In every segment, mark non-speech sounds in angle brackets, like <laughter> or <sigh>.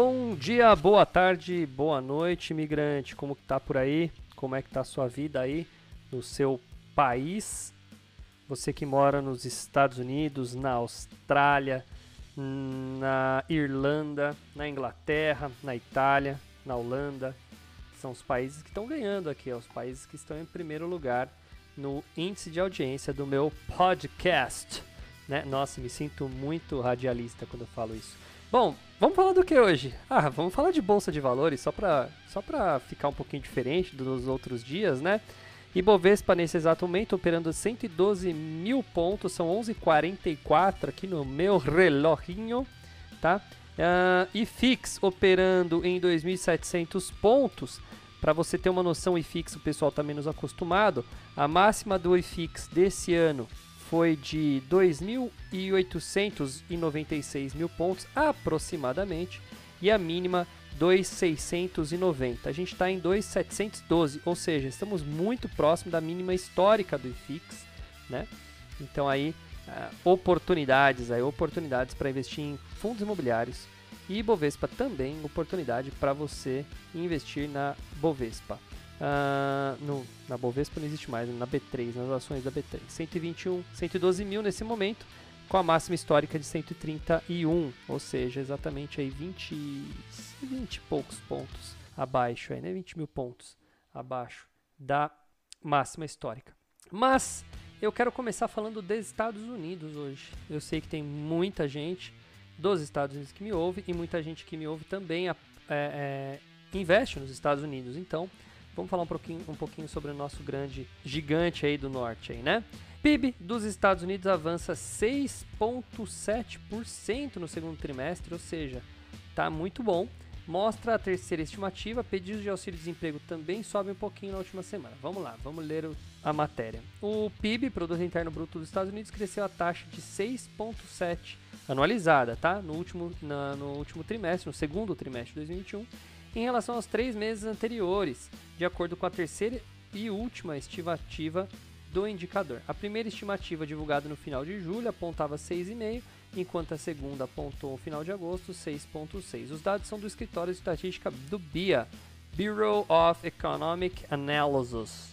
Bom dia, boa tarde, boa noite, imigrante. Como que tá por aí? Como é que tá a sua vida aí no seu país? Você que mora nos Estados Unidos, na Austrália, na Irlanda, na Inglaterra, na Itália, na Holanda. São os países que estão ganhando aqui, os países que estão em primeiro lugar no índice de audiência do meu podcast. Né? Nossa, me sinto muito radialista quando eu falo isso. Bom, vamos falar do que hoje? Ah, vamos falar de bolsa de valores, só para só pra ficar um pouquinho diferente dos outros dias, né? Ibovespa nesse exato momento operando 112 mil pontos, são 11:44 aqui no meu reloginho, tá? Uh, e FIX operando em 2.700 pontos. Para você ter uma noção, IFIX o pessoal está menos acostumado. A máxima do IFIX desse ano foi de 2.896 mil pontos aproximadamente e a mínima 2.690. A gente está em 2.712, ou seja, estamos muito próximo da mínima histórica do IFIX, né? Então aí uh, oportunidades, aí oportunidades para investir em fundos imobiliários e Bovespa também oportunidade para você investir na Bovespa. Uh, no, na Bovespa não existe mais, na B3, nas ações da B3. 121, 112 mil nesse momento, com a máxima histórica de 131, ou seja, exatamente aí 20, 20 e poucos pontos abaixo, aí, né? 20 mil pontos abaixo da máxima histórica. Mas eu quero começar falando dos Estados Unidos hoje. Eu sei que tem muita gente dos Estados Unidos que me ouve e muita gente que me ouve também é, é, investe nos Estados Unidos. Então, vamos falar um pouquinho, um pouquinho sobre o nosso grande gigante aí do norte aí, né? PIB dos Estados Unidos avança 6,7% no segundo trimestre, ou seja, tá muito bom. Mostra a terceira estimativa, pedidos de auxílio-desemprego também sobem um pouquinho na última semana. Vamos lá, vamos ler a matéria. O PIB, Produto Interno Bruto dos Estados Unidos, cresceu a taxa de 6,7% anualizada, tá? No último, na, no último trimestre, no segundo trimestre de 2021, em relação aos três meses anteriores, de acordo com a terceira e última estimativa do indicador. A primeira estimativa divulgada no final de julho apontava 6,5, enquanto a segunda apontou no final de agosto 6,6. Os dados são do escritório de estatística do BIA, Bureau of Economic Analysis,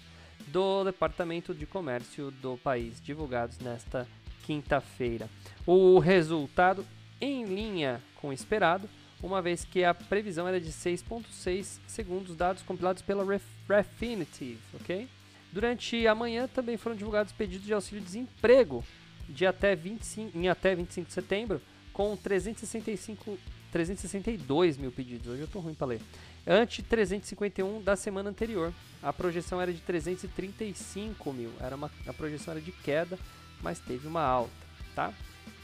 do Departamento de Comércio do país, divulgados nesta quinta-feira. O resultado em linha com o esperado, uma vez que a previsão era de 6.6 segundo os dados compilados pela Ref Refinitiv, ok? Durante a manhã também foram divulgados pedidos de auxílio-desemprego de até 25, em até 25 de setembro, com 365, 362 mil pedidos. Hoje eu estou ruim para ler. Ante 351 da semana anterior. A projeção era de 335 mil. Era uma, a projeção era de queda, mas teve uma alta, tá?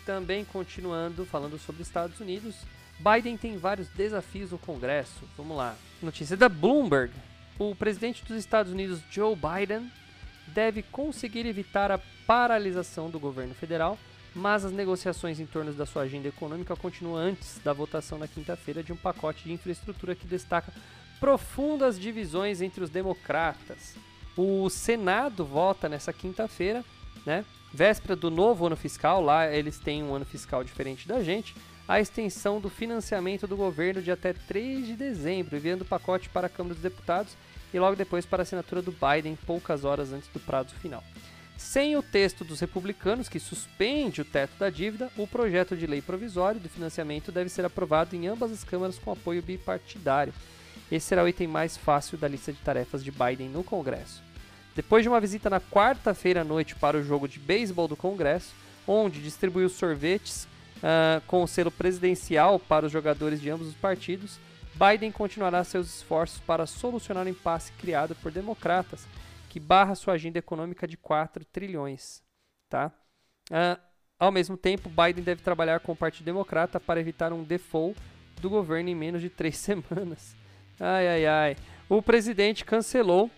Também continuando falando sobre Estados Unidos, Biden tem vários desafios no Congresso. Vamos lá. Notícia da Bloomberg. O presidente dos Estados Unidos, Joe Biden, deve conseguir evitar a paralisação do governo federal, mas as negociações em torno da sua agenda econômica continuam antes da votação na quinta-feira de um pacote de infraestrutura que destaca profundas divisões entre os democratas. O Senado vota nessa quinta-feira, né? Véspera do novo ano fiscal, lá eles têm um ano fiscal diferente da gente, a extensão do financiamento do governo de até 3 de dezembro, enviando o pacote para a Câmara dos Deputados e logo depois para a assinatura do Biden, poucas horas antes do prazo final. Sem o texto dos republicanos, que suspende o teto da dívida, o projeto de lei provisório do financiamento deve ser aprovado em ambas as câmaras com apoio bipartidário. Esse será o item mais fácil da lista de tarefas de Biden no Congresso. Depois de uma visita na quarta-feira à noite para o jogo de beisebol do Congresso, onde distribuiu sorvetes uh, com o selo presidencial para os jogadores de ambos os partidos, Biden continuará seus esforços para solucionar o impasse criado por democratas, que barra sua agenda econômica de 4 trilhões. Tá? Uh, ao mesmo tempo, Biden deve trabalhar com o Partido Democrata para evitar um default do governo em menos de três <laughs> semanas. Ai, ai, ai. O presidente cancelou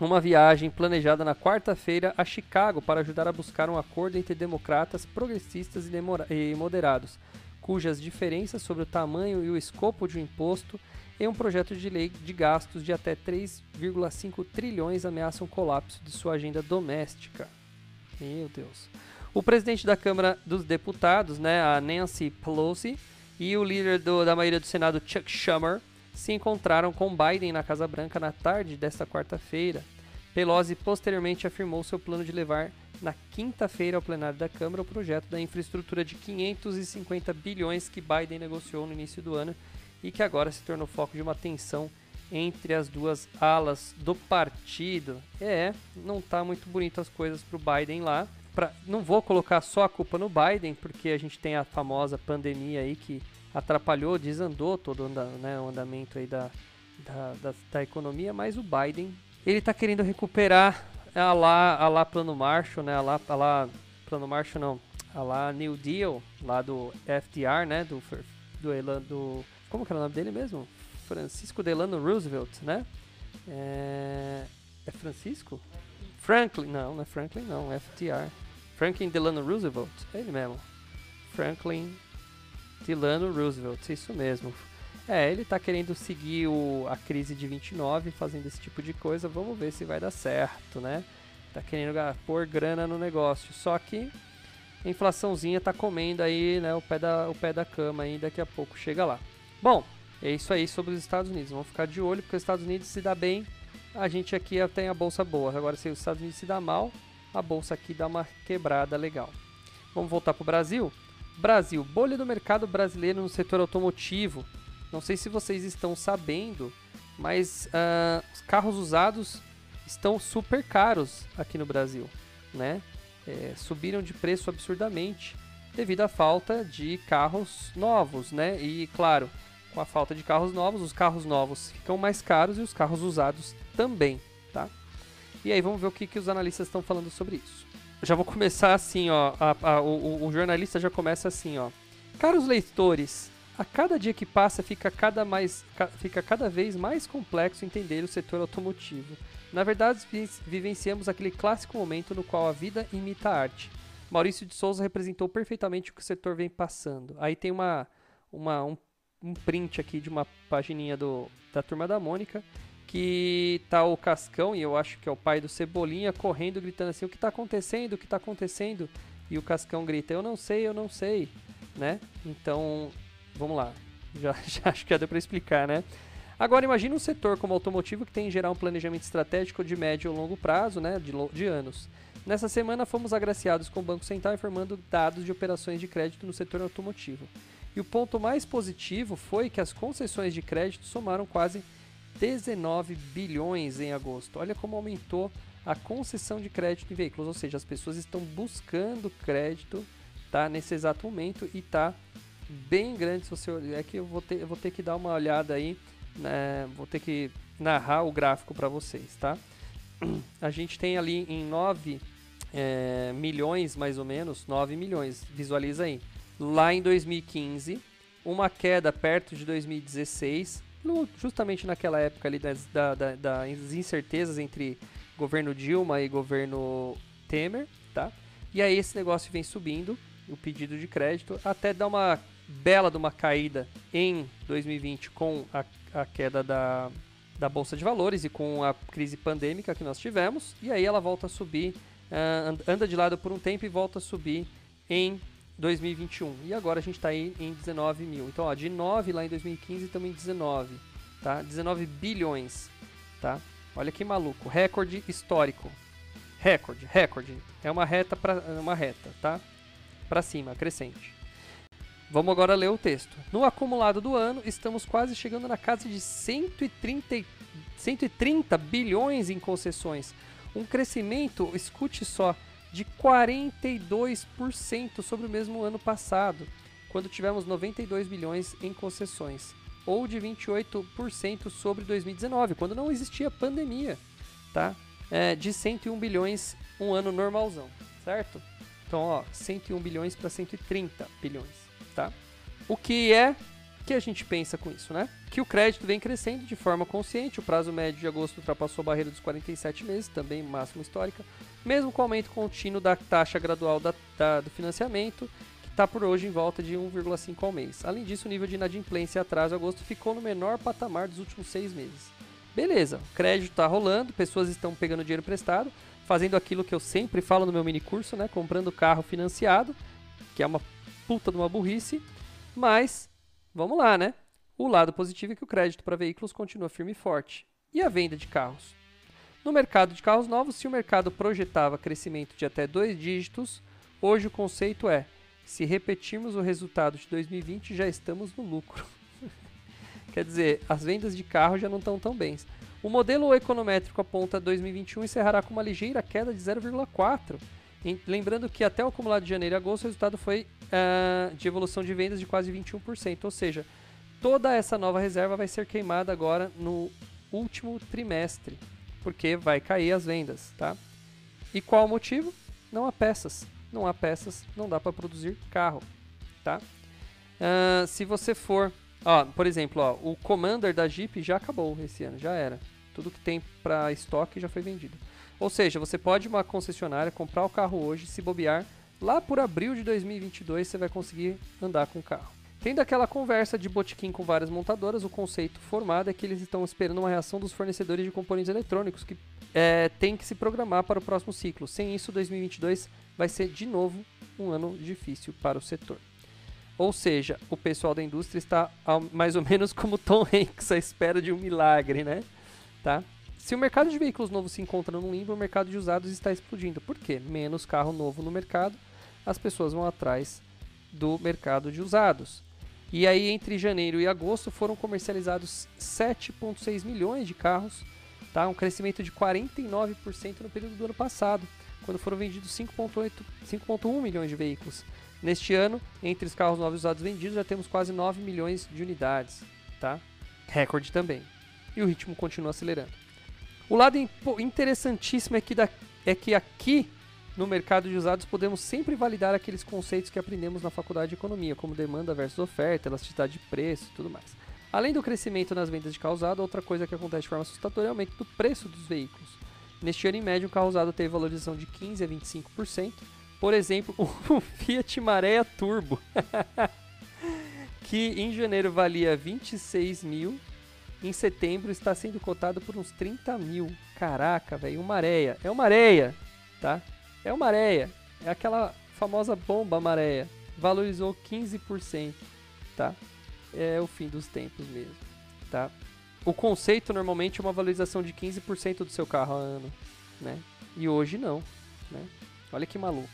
uma viagem planejada na quarta-feira a Chicago para ajudar a buscar um acordo entre democratas, progressistas e moderados, cujas diferenças sobre o tamanho e o escopo de um imposto em um projeto de lei de gastos de até 3,5 trilhões ameaçam o colapso de sua agenda doméstica. Meu Deus. O presidente da Câmara dos Deputados, né, a Nancy Pelosi, e o líder do, da maioria do Senado, Chuck Schumer, se encontraram com Biden na Casa Branca na tarde desta quarta-feira. Pelosi posteriormente afirmou seu plano de levar na quinta-feira ao plenário da Câmara o projeto da infraestrutura de 550 bilhões que Biden negociou no início do ano e que agora se tornou foco de uma tensão entre as duas alas do partido. É, não tá muito bonito as coisas para o Biden lá. Pra, não vou colocar só a culpa no Biden, porque a gente tem a famosa pandemia aí que atrapalhou, desandou todo né, o andamento aí da, da, da, da, economia, mas o Biden ele está querendo recuperar a lá, a lá Plano Marshall, né, a lá, a lá Plano Marshall não, a lá New Deal, lá do FDR, né, do, do, do como que era o nome dele mesmo? Francisco Delano Roosevelt, né? É, é Francisco? Franklin, não, não é Franklin não, é FDR. Franklin Delano Roosevelt, é ele mesmo. Franklin Delano Roosevelt, isso mesmo. É, ele está querendo seguir o, a crise de 29, fazendo esse tipo de coisa. Vamos ver se vai dar certo, né? Tá querendo pôr grana no negócio. Só que a inflaçãozinha tá comendo aí, né, o pé da, o pé da cama aí, daqui a pouco chega lá. Bom, é isso aí sobre os Estados Unidos. Vamos ficar de olho, porque os Estados Unidos se dá bem, a gente aqui tem a bolsa boa. Agora, se os Estados Unidos se dá mal, a bolsa aqui dá uma quebrada legal. Vamos voltar para o Brasil? Brasil, bolha do mercado brasileiro no setor automotivo. Não sei se vocês estão sabendo, mas uh, os carros usados estão super caros aqui no Brasil, né? É, subiram de preço absurdamente devido à falta de carros novos, né? E claro, com a falta de carros novos, os carros novos ficam mais caros e os carros usados também, tá? E aí vamos ver o que, que os analistas estão falando sobre isso já vou começar assim, ó. A, a, o, o, jornalista já começa assim, ó. Caros leitores, a cada dia que passa fica cada, mais, ca, fica cada vez mais complexo entender o setor automotivo. Na verdade, vivenciamos aquele clássico momento no qual a vida imita a arte. Maurício de Souza representou perfeitamente o que o setor vem passando. Aí tem uma, uma um, um print aqui de uma pagininha do, da Turma da Mônica que tá o Cascão, e eu acho que é o pai do Cebolinha, correndo, gritando assim, o que está acontecendo, o que está acontecendo? E o Cascão grita, eu não sei, eu não sei, né? Então, vamos lá, <laughs> já, já acho que já deu para explicar, né? Agora imagine um setor como automotivo que tem em geral um planejamento estratégico de médio ou longo prazo, né, de, de anos. Nessa semana fomos agraciados com o Banco Central informando dados de operações de crédito no setor automotivo. E o ponto mais positivo foi que as concessões de crédito somaram quase 19 bilhões em agosto. Olha como aumentou a concessão de crédito em veículos, ou seja, as pessoas estão buscando crédito tá, nesse exato momento e está bem grande. Se você é que eu vou ter, eu vou ter que dar uma olhada aí, né, vou ter que narrar o gráfico para vocês, tá? <clears throat> A gente tem ali em 9 é, milhões, mais ou menos, 9 milhões, visualiza aí. Lá em 2015, uma queda perto de 2016, no, justamente naquela época ali das, da, da, das incertezas entre governo Dilma e governo Temer, tá? E aí esse negócio vem subindo, o pedido de crédito, até dar uma bela de uma caída em 2020 com a, a queda da, da Bolsa de Valores e com a crise pandêmica que nós tivemos, e aí ela volta a subir, uh, anda de lado por um tempo e volta a subir em 2021. E agora a gente está aí em 19 mil. Então, ó, de 9 lá em 2015 estamos em 19, tá? 19 bilhões, tá? Olha que maluco, recorde histórico. Recorde, recorde. É uma reta para uma reta, tá? Para cima, crescente. Vamos agora ler o texto. No acumulado do ano, estamos quase chegando na casa de 130, 130 bilhões em concessões. Um crescimento, escute só, de 42% sobre o mesmo ano passado, quando tivemos 92 bilhões em concessões, ou de 28% sobre 2019, quando não existia pandemia, tá? É, de 101 bilhões um ano normalzão, certo? Então, ó, 101 bilhões para 130 bilhões, tá? O que é que a gente pensa com isso, né? Que o crédito vem crescendo de forma consciente, o prazo médio de agosto ultrapassou a barreira dos 47 meses, também máxima histórica, mesmo com o aumento contínuo da taxa gradual da, da, do financiamento, que está por hoje em volta de 1,5 ao mês. Além disso, o nível de inadimplência atrás de agosto ficou no menor patamar dos últimos seis meses. Beleza, o crédito está rolando, pessoas estão pegando dinheiro emprestado, fazendo aquilo que eu sempre falo no meu mini curso, né? Comprando carro financiado, que é uma puta de uma burrice, mas vamos lá, né? O lado positivo é que o crédito para veículos continua firme e forte. E a venda de carros? No mercado de carros novos, se o mercado projetava crescimento de até dois dígitos, hoje o conceito é: se repetirmos o resultado de 2020, já estamos no lucro. <laughs> Quer dizer, as vendas de carro já não estão tão bem. O modelo econométrico aponta 2021 encerrará com uma ligeira queda de 0,4. Lembrando que até o acumulado de janeiro e agosto o resultado foi uh, de evolução de vendas de quase 21%. Ou seja, toda essa nova reserva vai ser queimada agora no último trimestre, porque vai cair as vendas, tá? E qual o motivo? Não há peças. Não há peças, não dá para produzir carro, tá? Uh, se você for Ó, por exemplo, ó, o Commander da Jeep já acabou esse ano, já era. Tudo que tem para estoque já foi vendido. Ou seja, você pode ir uma concessionária, comprar o carro hoje, se bobear, lá por abril de 2022 você vai conseguir andar com o carro. Tendo aquela conversa de botequim com várias montadoras, o conceito formado é que eles estão esperando uma reação dos fornecedores de componentes eletrônicos que é, tem que se programar para o próximo ciclo. Sem isso, 2022 vai ser de novo um ano difícil para o setor. Ou seja, o pessoal da indústria está mais ou menos como Tom Hanks à espera de um milagre, né? Tá? Se o mercado de veículos novos se encontra no limbo, o mercado de usados está explodindo. Por quê? Menos carro novo no mercado, as pessoas vão atrás do mercado de usados. E aí, entre janeiro e agosto, foram comercializados 7,6 milhões de carros, tá? um crescimento de 49% no período do ano passado, quando foram vendidos 5,1 milhões de veículos. Neste ano, entre os carros novos usados vendidos, já temos quase 9 milhões de unidades, tá? Recorde também. E o ritmo continua acelerando. O lado interessantíssimo é que, da, é que aqui no mercado de usados podemos sempre validar aqueles conceitos que aprendemos na faculdade de economia, como demanda versus oferta, elasticidade de preço e tudo mais. Além do crescimento nas vendas de carro usado, outra coisa que acontece de forma assustadora é o aumento do preço dos veículos. Neste ano, em média, um carro usado teve valorização de 15 a 25%, por exemplo, <laughs> o Fiat Marea Turbo, <laughs> que em janeiro valia 26 mil, em setembro está sendo cotado por uns 30 mil. Caraca, velho, uma areia. É uma areia, tá? É uma areia. É aquela famosa bomba maréia. Valorizou 15%, tá? É o fim dos tempos mesmo, tá? O conceito normalmente é uma valorização de 15% do seu carro ao ano, né? E hoje não, né? Olha que maluco.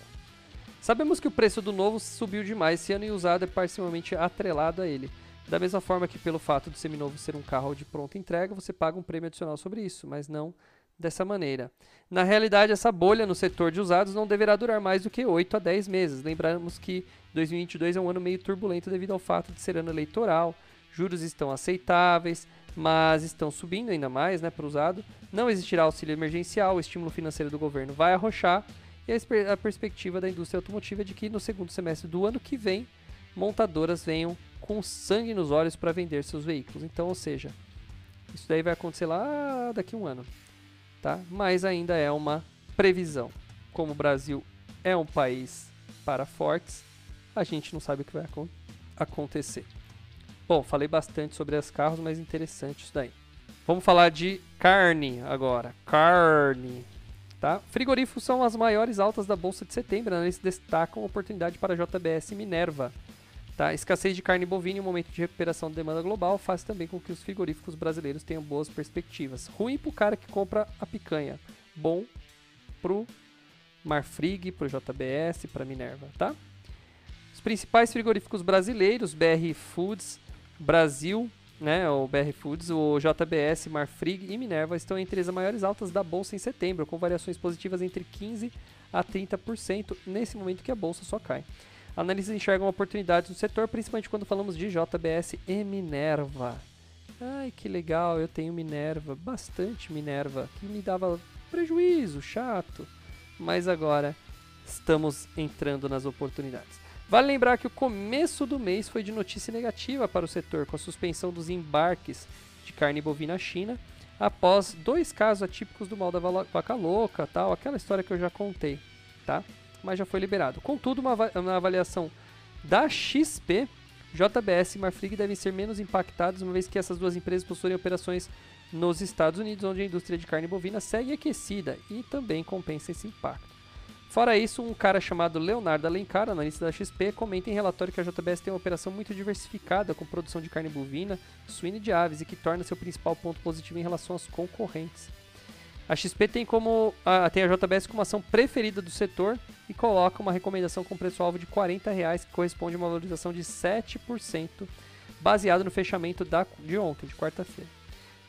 Sabemos que o preço do novo subiu demais esse ano e usado é parcialmente atrelado a ele. Da mesma forma que pelo fato do seminovo ser um carro de pronta entrega, você paga um prêmio adicional sobre isso, mas não dessa maneira. Na realidade, essa bolha no setor de usados não deverá durar mais do que 8 a 10 meses. Lembramos que 2022 é um ano meio turbulento devido ao fato de ser ano eleitoral, juros estão aceitáveis, mas estão subindo ainda mais né, para o usado. Não existirá auxílio emergencial, o estímulo financeiro do governo vai arrochar e a, perspectiva da indústria automotiva é de que no segundo semestre do ano que vem, montadoras venham com sangue nos olhos para vender seus veículos. Então, ou seja, isso daí vai acontecer lá daqui a um ano, tá? Mas ainda é uma previsão. Como o Brasil é um país para fortes, a gente não sabe o que vai acontecer. Bom, falei bastante sobre os carros, mas interessante isso daí. Vamos falar de carne agora. Carne. Tá? Frigoríficos são as maiores altas da Bolsa de setembro, né? eles destacam oportunidade para JBS Minerva. Tá? Escassez de carne bovina e um momento de recuperação da demanda global faz também com que os frigoríficos brasileiros tenham boas perspectivas. Ruim para o cara que compra a picanha. Bom pro Marfrig, pro JBS, para Minerva, tá? Os principais frigoríficos brasileiros, BR Foods, Brasil, né, o BR Foods, o JBS, Marfrig e Minerva estão entre as maiores altas da bolsa em setembro, com variações positivas entre 15 a 30% nesse momento que a bolsa só cai. Analistas enxergam oportunidades no setor, principalmente quando falamos de JBS e Minerva. Ai, que legal, eu tenho Minerva, bastante Minerva, que me dava prejuízo, chato. Mas agora estamos entrando nas oportunidades. Vale lembrar que o começo do mês foi de notícia negativa para o setor, com a suspensão dos embarques de carne bovina à China, após dois casos atípicos do mal da vaca louca, tal, aquela história que eu já contei, tá? Mas já foi liberado. Contudo, uma, uma avaliação da XP, JBS e Marfrig devem ser menos impactados, uma vez que essas duas empresas possuem operações nos Estados Unidos, onde a indústria de carne bovina segue aquecida e também compensa esse impacto. Fora isso, um cara chamado Leonardo Alencar, analista da XP, comenta em relatório que a JBS tem uma operação muito diversificada com produção de carne bovina, suína e de aves e que torna seu principal ponto positivo em relação aos concorrentes. A XP tem, como, a, tem a JBS como ação preferida do setor e coloca uma recomendação com preço-alvo de 40 reais, que corresponde a uma valorização de 7%, baseado no fechamento da, de ontem, de quarta-feira.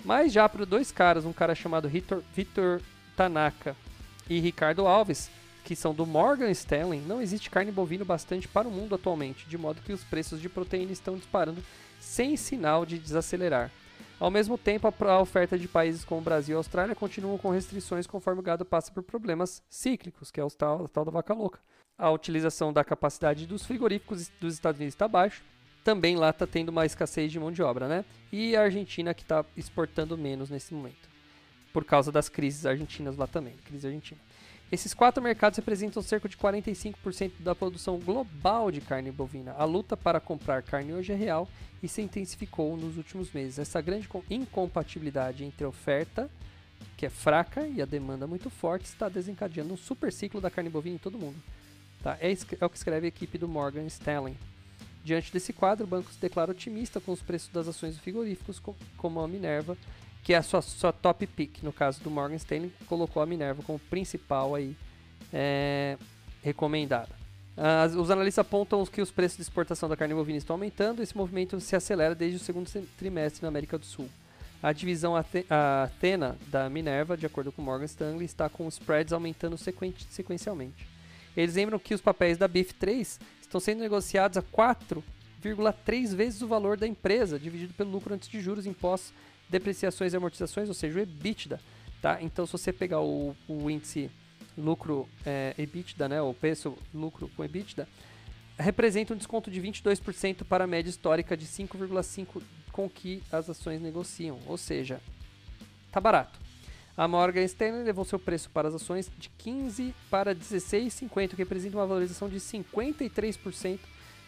Mas já para dois caras, um cara chamado Vitor Tanaka e Ricardo Alves, que são do Morgan Stanley, não existe carne bovina bastante para o mundo atualmente, de modo que os preços de proteína estão disparando sem sinal de desacelerar. Ao mesmo tempo, a oferta de países como Brasil e Austrália continuam com restrições conforme o gado passa por problemas cíclicos, que é o tal, tal da vaca louca. A utilização da capacidade dos frigoríficos dos Estados Unidos está baixa. Também lá está tendo uma escassez de mão de obra, né? E a Argentina que está exportando menos nesse momento. Por causa das crises argentinas lá também, crise argentina. Esses quatro mercados representam cerca de 45% da produção global de carne bovina. A luta para comprar carne hoje é real e se intensificou nos últimos meses. Essa grande incompatibilidade entre a oferta, que é fraca, e a demanda muito forte, está desencadeando um super ciclo da carne bovina em todo mundo. Tá? É, é o que escreve a equipe do Morgan Stanley. Diante desse quadro, o banco se declara otimista com os preços das ações frigoríficos, como a Minerva, que é a sua, sua top pick. No caso do Morgan Stanley, colocou a Minerva como principal aí é, recomendada. As, os analistas apontam que os preços de exportação da carne bovina estão aumentando. Esse movimento se acelera desde o segundo trimestre na América do Sul. A divisão Athena da Minerva, de acordo com Morgan Stanley, está com os spreads aumentando sequen sequencialmente. Eles lembram que os papéis da BIF 3 estão sendo negociados a 4,3 vezes o valor da empresa, dividido pelo lucro antes de juros, impostos depreciações e amortizações, ou seja, o EBITDA, tá? Então, se você pegar o, o índice lucro é, EBITDA, né, o preço lucro com EBITDA, representa um desconto de 22% para a média histórica de 5,5 com que as ações negociam, ou seja, tá barato. A Morgan Stanley levou seu preço para as ações de 15 para 16,50, que representa uma valorização de 53%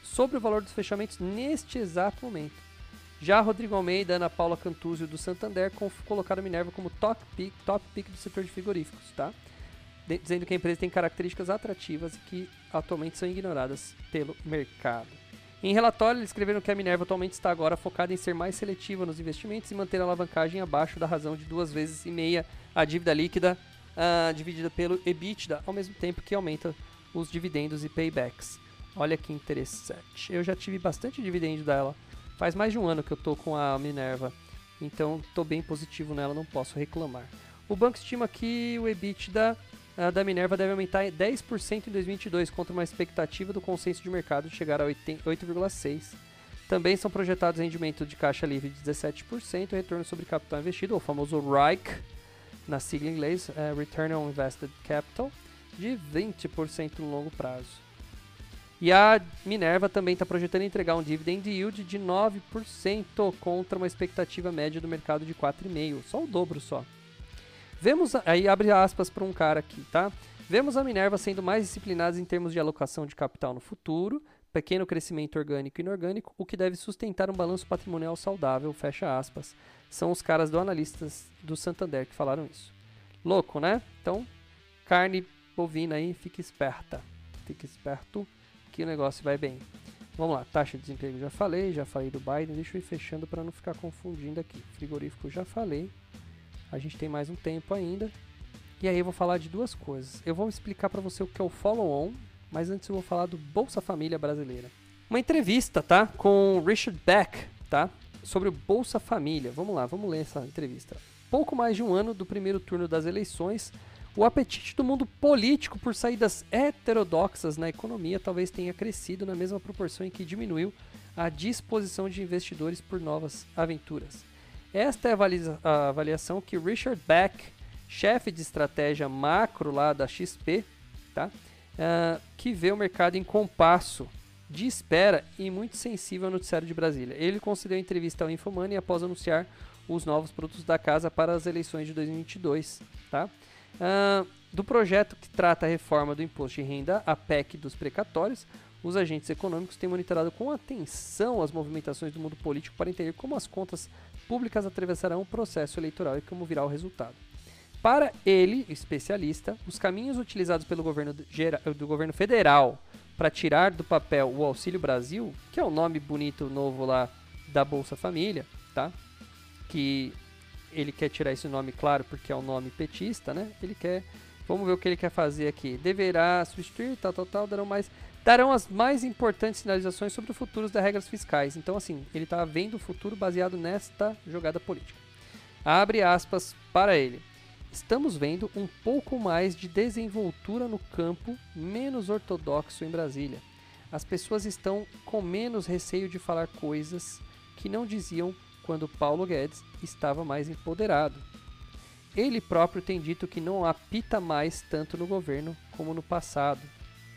sobre o valor dos fechamentos neste exato momento. Já Rodrigo Almeida Ana Paula Cantuzio do Santander colocaram Minerva como top pick, top pick do setor de frigoríficos, tá? Dizendo que a empresa tem características atrativas e que atualmente são ignoradas pelo mercado. Em relatório, eles escreveram que a Minerva atualmente está agora focada em ser mais seletiva nos investimentos e manter a alavancagem abaixo da razão de duas vezes e meia a dívida líquida uh, dividida pelo EBITDA, ao mesmo tempo que aumenta os dividendos e paybacks. Olha que interessante. Eu já tive bastante dividendo dela Faz mais de um ano que eu tô com a Minerva, então estou bem positivo nela, não posso reclamar. O banco estima que o EBITDA da Minerva deve aumentar 10% em 2022, contra uma expectativa do consenso de mercado de chegar a 8,6%. Também são projetados rendimento de caixa livre de 17% e retorno sobre capital investido, o famoso ROIC, na sigla em inglês, uh, Return on Invested Capital, de 20% no longo prazo. E a Minerva também está projetando entregar um dividend yield de 9% contra uma expectativa média do mercado de 4,5%. Só o dobro só. Vemos, aí abre aspas para um cara aqui, tá? Vemos a Minerva sendo mais disciplinada em termos de alocação de capital no futuro, pequeno crescimento orgânico e inorgânico, o que deve sustentar um balanço patrimonial saudável, fecha aspas. São os caras do analistas do Santander que falaram isso. Louco, né? Então, carne bovina aí, fique esperta. Fique esperto que o negócio vai bem. Vamos lá, taxa de desemprego já falei, já falei do Biden, deixa eu ir fechando para não ficar confundindo aqui. Frigorífico já falei. A gente tem mais um tempo ainda. E aí eu vou falar de duas coisas. Eu vou explicar para você o que é o follow-on, mas antes eu vou falar do Bolsa Família brasileira. Uma entrevista, tá? Com Richard Beck, tá? Sobre o Bolsa Família. Vamos lá, vamos ler essa entrevista. Pouco mais de um ano do primeiro turno das eleições, o apetite do mundo político por saídas heterodoxas na economia talvez tenha crescido na mesma proporção em que diminuiu a disposição de investidores por novas aventuras. Esta é a avaliação que Richard Beck, chefe de estratégia macro lá da XP, tá? Uh, que vê o mercado em compasso de espera e muito sensível ao noticiário de Brasília. Ele concedeu entrevista ao Infomoney após anunciar os novos produtos da casa para as eleições de 2022. Tá? Uh, do projeto que trata a reforma do imposto de renda, a PEC dos precatórios, os agentes econômicos têm monitorado com atenção as movimentações do mundo político para entender como as contas públicas atravessarão o processo eleitoral e como virá o resultado. Para ele, especialista, os caminhos utilizados pelo governo, do governo federal para tirar do papel o Auxílio Brasil, que é o nome bonito novo lá da Bolsa Família, tá? Que ele quer tirar esse nome, claro, porque é um nome petista, né? Ele quer. Vamos ver o que ele quer fazer aqui. Deverá substituir, tal, tal, tal, darão mais. Darão as mais importantes sinalizações sobre o futuro das regras fiscais. Então, assim, ele está vendo o futuro baseado nesta jogada política. Abre aspas para ele. Estamos vendo um pouco mais de desenvoltura no campo menos ortodoxo em Brasília. As pessoas estão com menos receio de falar coisas que não diziam quando Paulo Guedes estava mais empoderado. Ele próprio tem dito que não apita mais tanto no governo como no passado.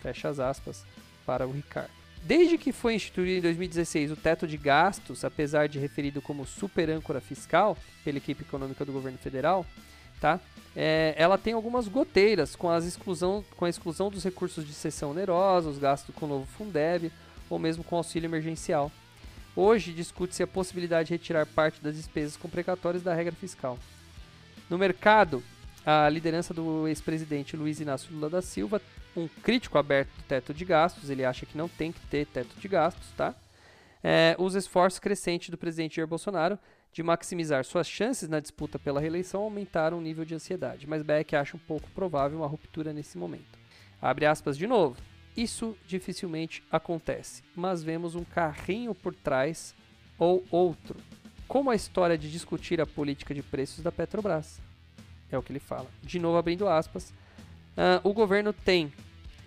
Fecha as aspas para o Ricardo. Desde que foi instituído em 2016 o teto de gastos, apesar de referido como super âncora fiscal pela equipe econômica do governo federal, tá? É, ela tem algumas goteiras com, as exclusão, com a exclusão dos recursos de cessão onerosa, os gastos com o novo Fundeb ou mesmo com auxílio emergencial. Hoje discute-se a possibilidade de retirar parte das despesas com precatórios da regra fiscal. No mercado, a liderança do ex-presidente Luiz Inácio Lula da Silva, um crítico aberto do teto de gastos, ele acha que não tem que ter teto de gastos, tá? É, os esforços crescentes do presidente Jair Bolsonaro de maximizar suas chances na disputa pela reeleição aumentaram o nível de ansiedade, mas Beck acha um pouco provável uma ruptura nesse momento. Abre aspas de novo. Isso dificilmente acontece, mas vemos um carrinho por trás ou outro, como a história de discutir a política de preços da Petrobras. É o que ele fala. De novo, abrindo aspas, uh, o governo tem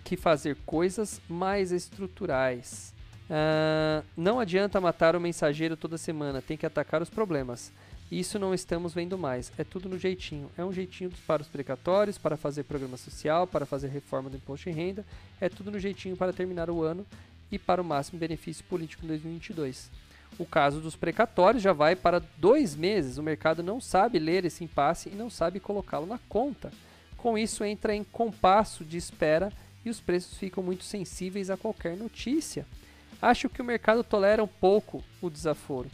que fazer coisas mais estruturais Uh, não adianta matar o mensageiro toda semana, tem que atacar os problemas. Isso não estamos vendo mais. É tudo no jeitinho. É um jeitinho para os precatórios, para fazer programa social, para fazer reforma do imposto de renda. É tudo no jeitinho para terminar o ano e para o máximo benefício político em 2022. O caso dos precatórios já vai para dois meses. O mercado não sabe ler esse impasse e não sabe colocá-lo na conta. Com isso, entra em compasso de espera e os preços ficam muito sensíveis a qualquer notícia. Acho que o mercado tolera um pouco o desaforo.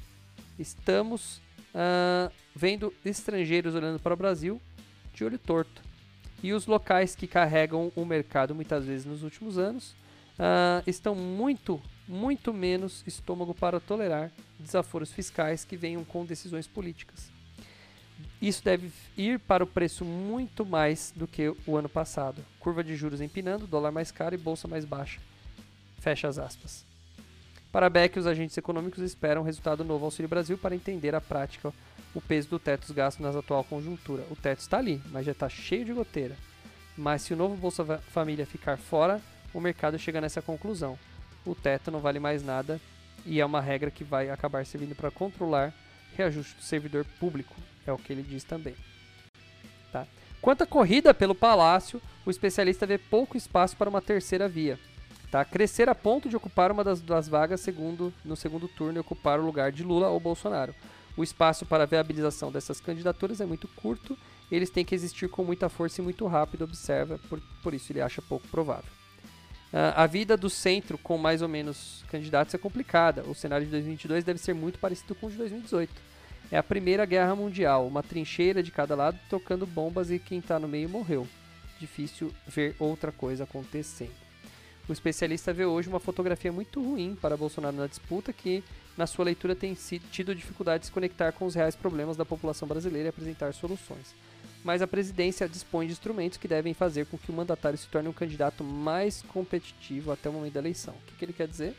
Estamos uh, vendo estrangeiros olhando para o Brasil de olho torto. E os locais que carregam o mercado muitas vezes nos últimos anos uh, estão muito, muito menos estômago para tolerar desaforos fiscais que venham com decisões políticas. Isso deve ir para o preço muito mais do que o ano passado. Curva de juros empinando, dólar mais caro e bolsa mais baixa. Fecha as aspas. Para Beck, os agentes econômicos esperam resultado novo Auxílio Brasil para entender a prática o peso do teto dos gastos na atual conjuntura. O teto está ali, mas já está cheio de goteira. Mas se o novo Bolsa Família ficar fora, o mercado chega nessa conclusão. O teto não vale mais nada e é uma regra que vai acabar servindo para controlar reajuste do servidor público, é o que ele diz também. Tá? Quanto à corrida pelo palácio, o especialista vê pouco espaço para uma terceira via tá? Crescer a ponto de ocupar uma das, das vagas segundo, no segundo turno e ocupar o lugar de Lula ou Bolsonaro. O espaço para a viabilização dessas candidaturas é muito curto, eles têm que existir com muita força e muito rápido, observa, por, por isso ele acha pouco provável. Uh, a vida do centro com mais ou menos candidatos é complicada. O cenário de 2022 deve ser muito parecido com o de 2018. É a primeira guerra mundial, uma trincheira de cada lado tocando bombas e quem está no meio morreu. Difícil ver outra coisa acontecendo. O especialista vê hoje uma fotografia muito ruim para Bolsonaro na disputa, que, na sua leitura, tem tido dificuldade de se conectar com os reais problemas da população brasileira e apresentar soluções. mas a presidência dispõe de instrumentos que devem fazer com que o mandatário se torne um candidato mais competitivo até o momento da eleição. O que, que ele quer dizer?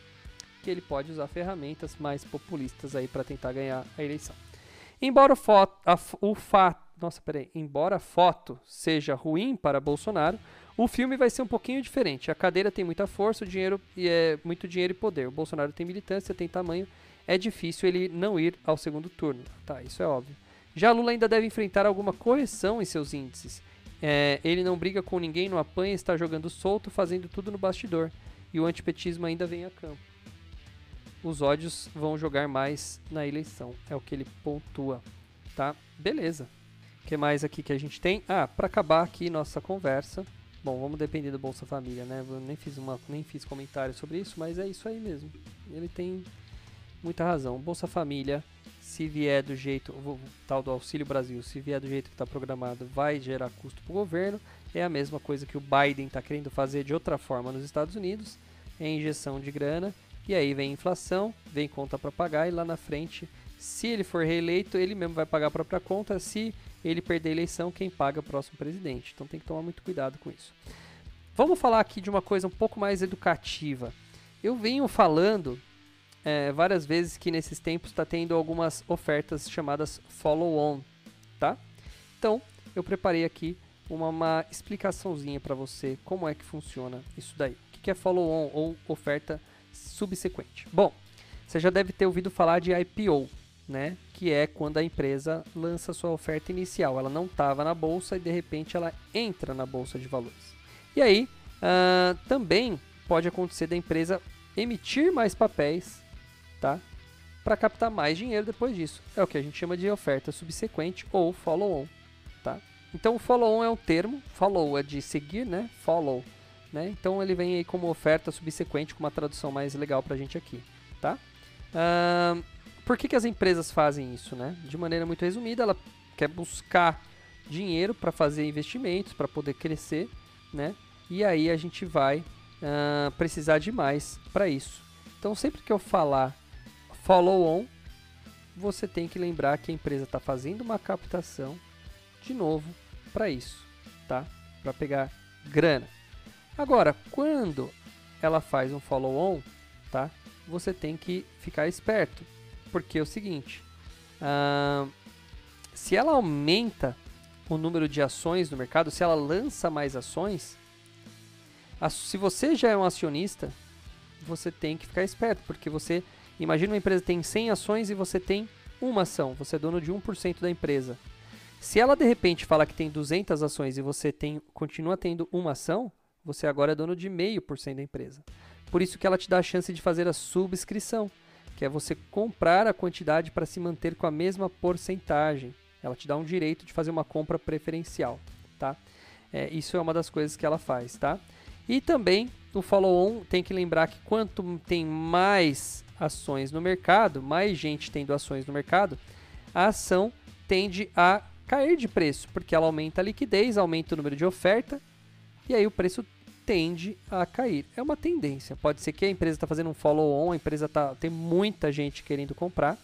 Que ele pode usar ferramentas mais populistas aí para tentar ganhar a eleição. Embora o, foto, a, o fato, nossa, peraí, embora a foto seja ruim para Bolsonaro, o filme vai ser um pouquinho diferente. A cadeira tem muita força, o dinheiro e é muito dinheiro e poder. O Bolsonaro tem militância, tem tamanho, é difícil ele não ir ao segundo turno. Tá, isso é óbvio. Já Lula ainda deve enfrentar alguma correção em seus índices. É, ele não briga com ninguém, não apanha, está jogando solto, fazendo tudo no bastidor. E o antipetismo ainda vem a campo. Os ódios vão jogar mais na eleição, é o que ele pontua. Tá? Beleza. O que mais aqui que a gente tem? Ah, para acabar aqui nossa conversa. Bom, vamos depender do Bolsa Família, né? Eu nem fiz, uma, nem fiz comentário sobre isso, mas é isso aí mesmo. Ele tem muita razão. Bolsa Família se vier do jeito, o tal do Auxílio Brasil, se vier do jeito que está programado, vai gerar custo para o governo. É a mesma coisa que o Biden está querendo fazer de outra forma nos Estados Unidos, é injeção de grana, e aí vem inflação, vem conta para pagar, e lá na frente, se ele for reeleito, ele mesmo vai pagar a própria conta, se ele perder a eleição, quem paga é o próximo presidente. Então tem que tomar muito cuidado com isso. Vamos falar aqui de uma coisa um pouco mais educativa. Eu venho falando é, várias vezes que nesses tempos está tendo algumas ofertas chamadas follow-on, tá? Então, eu preparei aqui uma, uma explicaçãozinha para você como é que funciona isso daí. O que é follow-on ou oferta subsequente? Bom, você já deve ter ouvido falar de IPO, né? Que é quando a empresa lança sua oferta inicial. Ela não estava na bolsa e de repente ela entra na bolsa de valores. E aí, uh, também pode acontecer da empresa emitir mais papéis tá? Para captar mais dinheiro depois disso. É o que a gente chama de oferta subsequente ou follow-on, tá? Então o follow-on é um termo, follow é de seguir, né? Follow, né? Então ele vem aí como oferta subsequente com uma tradução mais legal para a gente aqui, tá? Uh, por que, que as empresas fazem isso, né? De maneira muito resumida, ela quer buscar dinheiro para fazer investimentos, para poder crescer, né? E aí a gente vai uh, precisar de mais para isso. Então sempre que eu falar follow-on, você tem que lembrar que a empresa está fazendo uma captação de novo para isso, tá? Para pegar grana. Agora, quando ela faz um follow-on, tá? Você tem que ficar esperto, porque é o seguinte: uh, se ela aumenta o número de ações no mercado, se ela lança mais ações, se você já é um acionista, você tem que ficar esperto, porque você Imagina uma empresa tem 100 ações e você tem uma ação, você é dono de 1% da empresa. Se ela de repente fala que tem 200 ações e você tem, continua tendo uma ação, você agora é dono de 0,5% da empresa. Por isso que ela te dá a chance de fazer a subscrição, que é você comprar a quantidade para se manter com a mesma porcentagem. Ela te dá um direito de fazer uma compra preferencial, tá? É, isso é uma das coisas que ela faz, tá? E também o follow-on tem que lembrar que quanto tem mais ações no mercado, mais gente tendo ações no mercado, a ação tende a cair de preço, porque ela aumenta a liquidez, aumenta o número de oferta e aí o preço tende a cair. É uma tendência. Pode ser que a empresa está fazendo um follow-on, a empresa tá, tem muita gente querendo comprar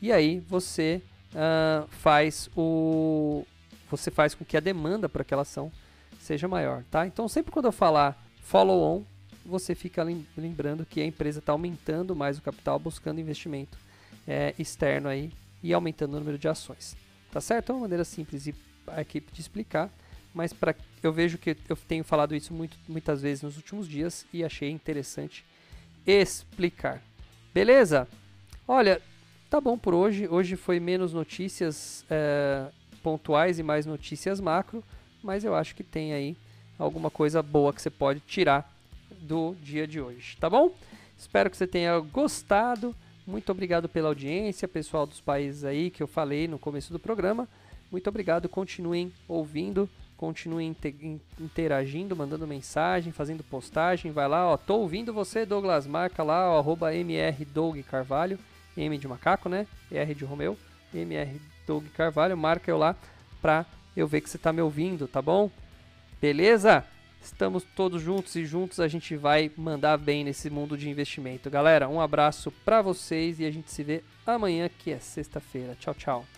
e aí você uh, faz o você faz com que a demanda para aquela ação seja maior, tá? Então sempre quando eu falar follow-on, você fica lembrando que a empresa está aumentando mais o capital, buscando investimento é, externo aí e aumentando o número de ações. Tá certo? É uma maneira simples aqui de explicar, mas para eu vejo que eu tenho falado isso muito, muitas vezes nos últimos dias e achei interessante explicar. Beleza? Olha, tá bom por hoje. Hoje foi menos notícias é, pontuais e mais notícias macro, mas eu acho que tem aí alguma coisa boa que você pode tirar do dia de hoje, tá bom? Espero que você tenha gostado. Muito obrigado pela audiência, pessoal dos países aí que eu falei no começo do programa. Muito obrigado, continuem ouvindo, continuem interagindo, mandando mensagem, fazendo postagem. Vai lá, ó, tô ouvindo você, Douglas, marca lá, ó, arroba mrdoug Carvalho, M de macaco, né? R de Romeu, mr Doug Carvalho, marca eu lá pra eu ver que você tá me ouvindo, tá bom? Beleza? Estamos todos juntos e juntos a gente vai mandar bem nesse mundo de investimento. Galera, um abraço para vocês e a gente se vê amanhã, que é sexta-feira. Tchau, tchau.